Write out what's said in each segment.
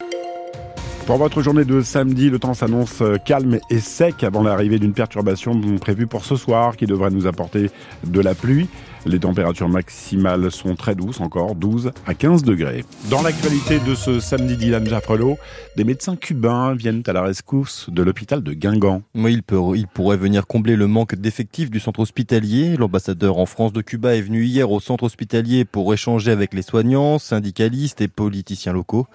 you. Pour votre journée de samedi, le temps s'annonce calme et sec avant l'arrivée d'une perturbation prévue pour ce soir qui devrait nous apporter de la pluie. Les températures maximales sont très douces encore, 12 à 15 degrés. Dans l'actualité de ce samedi, Dylan Jaffrelot, des médecins cubains viennent à la rescousse de l'hôpital de Guingamp. Oui, il, peut, il pourrait venir combler le manque d'effectifs du centre hospitalier. L'ambassadeur en France de Cuba est venu hier au centre hospitalier pour échanger avec les soignants, syndicalistes et politiciens locaux.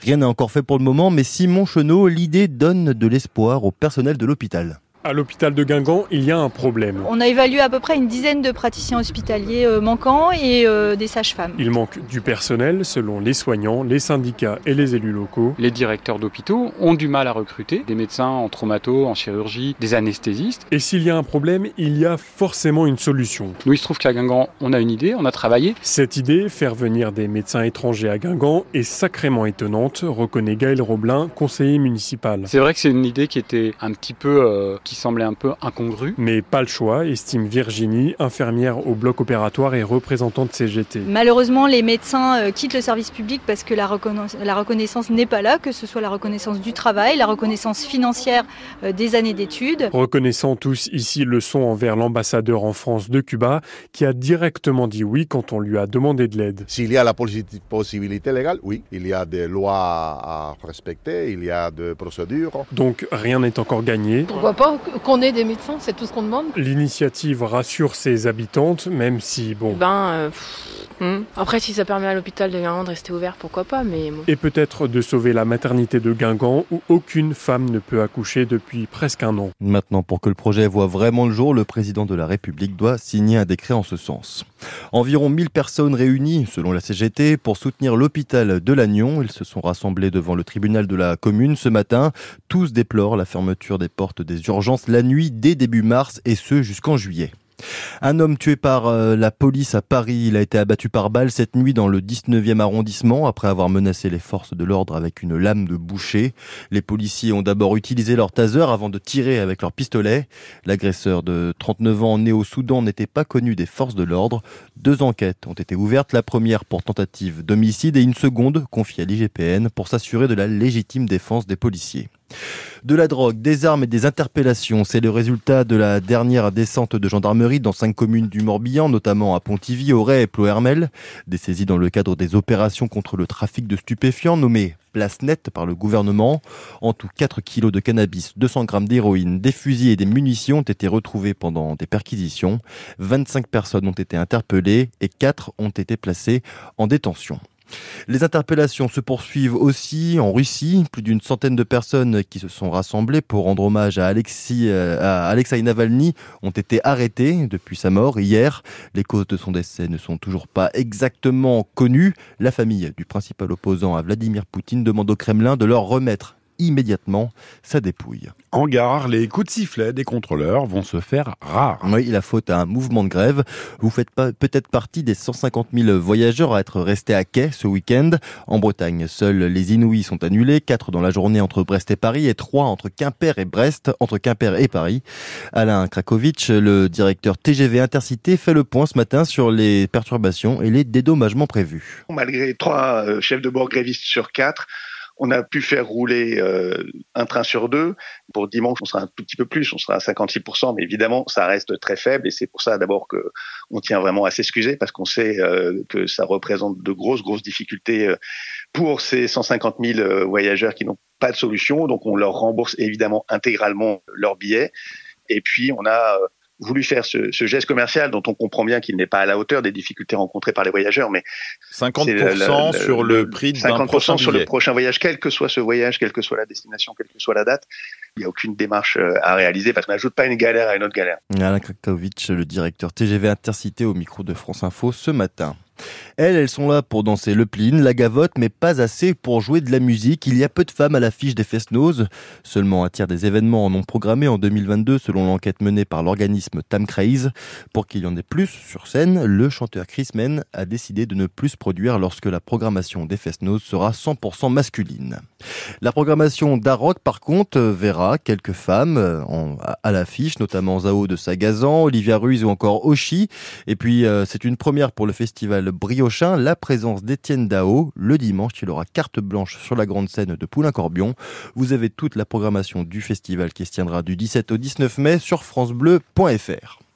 Rien n'est encore fait pour le moment, mais Simon Chenot, l'idée donne de l'espoir au personnel de l'hôpital. À l'hôpital de Guingamp, il y a un problème. On a évalué à peu près une dizaine de praticiens hospitaliers euh, manquants et euh, des sages-femmes. Il manque du personnel selon les soignants, les syndicats et les élus locaux. Les directeurs d'hôpitaux ont du mal à recruter des médecins en traumato, en chirurgie, des anesthésistes. Et s'il y a un problème, il y a forcément une solution. Nous, il se trouve qu'à Guingamp, on a une idée, on a travaillé. Cette idée, faire venir des médecins étrangers à Guingamp, est sacrément étonnante, reconnaît Gaël Roblin, conseiller municipal. C'est vrai que c'est une idée qui était un petit peu, euh, qui semblait un peu incongrue. Mais pas le choix, estime Virginie, infirmière au bloc opératoire et représentante CGT. Malheureusement, les médecins euh, quittent le service public parce que la, reconna la reconnaissance n'est pas là, que ce soit la reconnaissance du travail, la reconnaissance financière euh, des années d'études. Reconnaissant tous ici le son envers l'ambassadeur en France de Cuba, qui a directement dit oui quand on lui a demandé de l'aide. S'il y a la possibilité légale, oui. Il y a des lois à respecter, il y a des procédures. Donc rien n'est encore gagné. Pourquoi pas qu'on ait des médecins, c'est tout ce qu'on demande? L'initiative rassure ses habitantes, même si, bon... Ben, euh, hmm. Après, si ça permet à l'hôpital de Guingamp de rester ouvert, pourquoi pas, mais... Bon. Et peut-être de sauver la maternité de Guingamp, où aucune femme ne peut accoucher depuis presque un an. Maintenant, pour que le projet voit vraiment le jour, le président de la République doit signer un décret en ce sens. Environ 1000 personnes réunies, selon la CGT, pour soutenir l'hôpital de Lannion. Ils se sont rassemblés devant le tribunal de la commune ce matin. Tous déplorent la fermeture des portes des urgences la nuit dès début mars et ce jusqu'en juillet. Un homme tué par euh, la police à Paris, il a été abattu par balle cette nuit dans le 19e arrondissement après avoir menacé les forces de l'ordre avec une lame de boucher. Les policiers ont d'abord utilisé leur taser avant de tirer avec leur pistolet. L'agresseur de 39 ans né au Soudan n'était pas connu des forces de l'ordre. Deux enquêtes ont été ouvertes, la première pour tentative d'homicide et une seconde confiée à l'IGPN pour s'assurer de la légitime défense des policiers. De la drogue, des armes et des interpellations, c'est le résultat de la dernière descente de gendarmerie dans cinq communes du Morbihan, notamment à Pontivy, Auray et Plohermel. Des saisies dans le cadre des opérations contre le trafic de stupéfiants nommées place nette par le gouvernement. En tout, 4 kilos de cannabis, 200 grammes d'héroïne, des fusils et des munitions ont été retrouvés pendant des perquisitions. 25 personnes ont été interpellées et 4 ont été placées en détention. Les interpellations se poursuivent aussi en Russie. Plus d'une centaine de personnes qui se sont rassemblées pour rendre hommage euh, à Alexei Navalny ont été arrêtées depuis sa mort hier. Les causes de son décès ne sont toujours pas exactement connues. La famille du principal opposant à Vladimir Poutine demande au Kremlin de leur remettre immédiatement sa dépouille. En gare, les coups de sifflet des contrôleurs vont se faire rares. Oui, la faute à un mouvement de grève. Vous faites peut-être partie des 150 000 voyageurs à être restés à quai ce week-end. En Bretagne, seuls les Inouïs sont annulés, 4 dans la journée entre Brest et Paris et 3 entre Quimper et Brest, entre Quimper et Paris. Alain Krakowicz, le directeur TGV Intercité, fait le point ce matin sur les perturbations et les dédommagements prévus. Malgré trois euh, chefs de bord grévistes sur quatre, on a pu faire rouler euh, un train sur deux. Pour dimanche, on sera un tout petit peu plus, on sera à 56%, mais évidemment, ça reste très faible et c'est pour ça d'abord que on tient vraiment à s'excuser parce qu'on sait euh, que ça représente de grosses, grosses difficultés euh, pour ces 150 000 voyageurs qui n'ont pas de solution. Donc, on leur rembourse évidemment intégralement leurs billets. Et puis, on a voulu faire ce, ce, geste commercial dont on comprend bien qu'il n'est pas à la hauteur des difficultés rencontrées par les voyageurs, mais 50% sur le, prix d'un prochain sur le prochain voyage, quel que soit ce voyage, quelle que soit la destination, quelle que soit la date, il n'y a aucune démarche euh, à réaliser parce qu'on n'ajoute pas une galère à une autre galère. Alain Krakowicz, le directeur TGV Intercité au micro de France Info ce matin. Elles, elles sont là pour danser le plin, la gavotte, mais pas assez pour jouer de la musique. Il y a peu de femmes à l'affiche des Fest-Nose. Seulement un tiers des événements en ont programmé en 2022 selon l'enquête menée par l'organisme Tam Craze. Pour qu'il y en ait plus sur scène, le chanteur Chris Men a décidé de ne plus produire lorsque la programmation des Fest-Nose sera 100% masculine. La programmation d'Aroc, par contre, verra quelques femmes euh, à l'affiche, notamment Zao de Sagazan, Olivia Ruiz ou encore Oshi. Et puis, euh, c'est une première pour le festival Briochin, la présence d'Étienne Dao. Le dimanche, il aura carte blanche sur la grande scène de Poulain-Corbion. Vous avez toute la programmation du festival qui se tiendra du 17 au 19 mai sur francebleu.fr.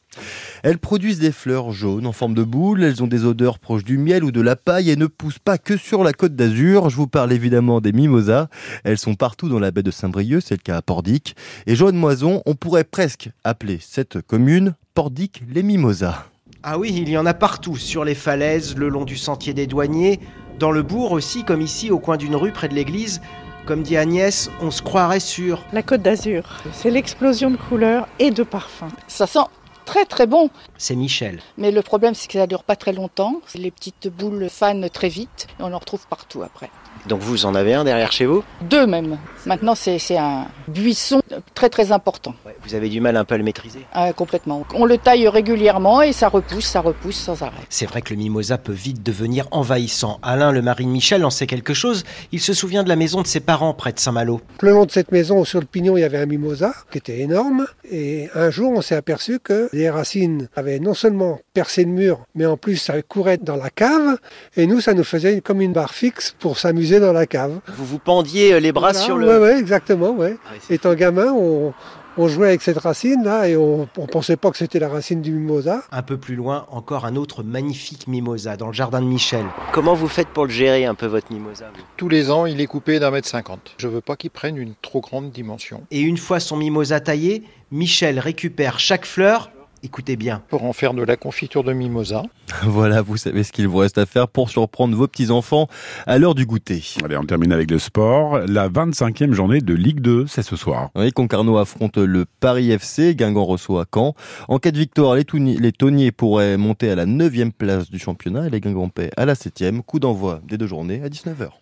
Elles produisent des fleurs jaunes en forme de boule, elles ont des odeurs proches du miel ou de la paille et ne poussent pas que sur la côte d'Azur. Je vous parle évidemment des mimosas. Elles sont partout dans la baie de Saint-Brieuc, c'est le cas à Pordic. Et Joanne Moison, on pourrait presque appeler cette commune Pordic les mimosas. Ah oui, il y en a partout, sur les falaises, le long du sentier des douaniers, dans le bourg aussi, comme ici au coin d'une rue près de l'église. Comme dit Agnès, on se croirait sur... La côte d'Azur. C'est l'explosion de couleurs et de parfums. Ça sent très très bon. C'est Michel. Mais le problème, c'est que ça dure pas très longtemps. Les petites boules fanent très vite et on en retrouve partout après. Donc vous en avez un derrière chez vous? Deux même. Maintenant, c'est un buisson très très important. vous avez du mal un peu à le maîtriser? Ah, Complètement. On le taille régulièrement et ça repousse, ça repousse sans arrêt. C'est vrai que le mimosa peut vite devenir envahissant. Alain, le mari de Michel, en sait quelque chose. Il se souvient de la maison de ses parents près de Saint-Malo. Le long de cette maison, sur le pignon, il y avait un mimosa qui était énorme. Et un jour, on s'est aperçu que les racines avaient non seulement percé le mur, mais en plus, ça courait dans la cave. Et nous, ça nous faisait comme une barre fixe pour s'amuser dans la cave. Vous vous pendiez euh, les bras sur le... Oui, ouais, exactement. Ouais. Ah Étant gamin, on, jouait avec cette racine là et on, ne pensait pas que c'était la racine du mimosa. Un peu plus loin, encore un autre magnifique mimosa dans le jardin de Michel. Comment vous faites pour le gérer un peu votre mimosa Tous les ans, il est coupé d'un mètre cinquante. Je veux pas qu'il prenne une trop grande dimension. Et une fois son mimosa taillé, Michel récupère chaque fleur Écoutez bien. Pour en faire de la confiture de mimosa. voilà, vous savez ce qu'il vous reste à faire pour surprendre vos petits-enfants à l'heure du goûter. Allez, on termine avec le sport. La 25e journée de Ligue 2, c'est ce soir. Oui, Concarneau affronte le Paris FC, Guingamp reçoit Caen. En cas de victoire, les, les Tonniers pourraient monter à la 9e place du championnat et les Guingampais à la 7e. Coup d'envoi des deux journées à 19h.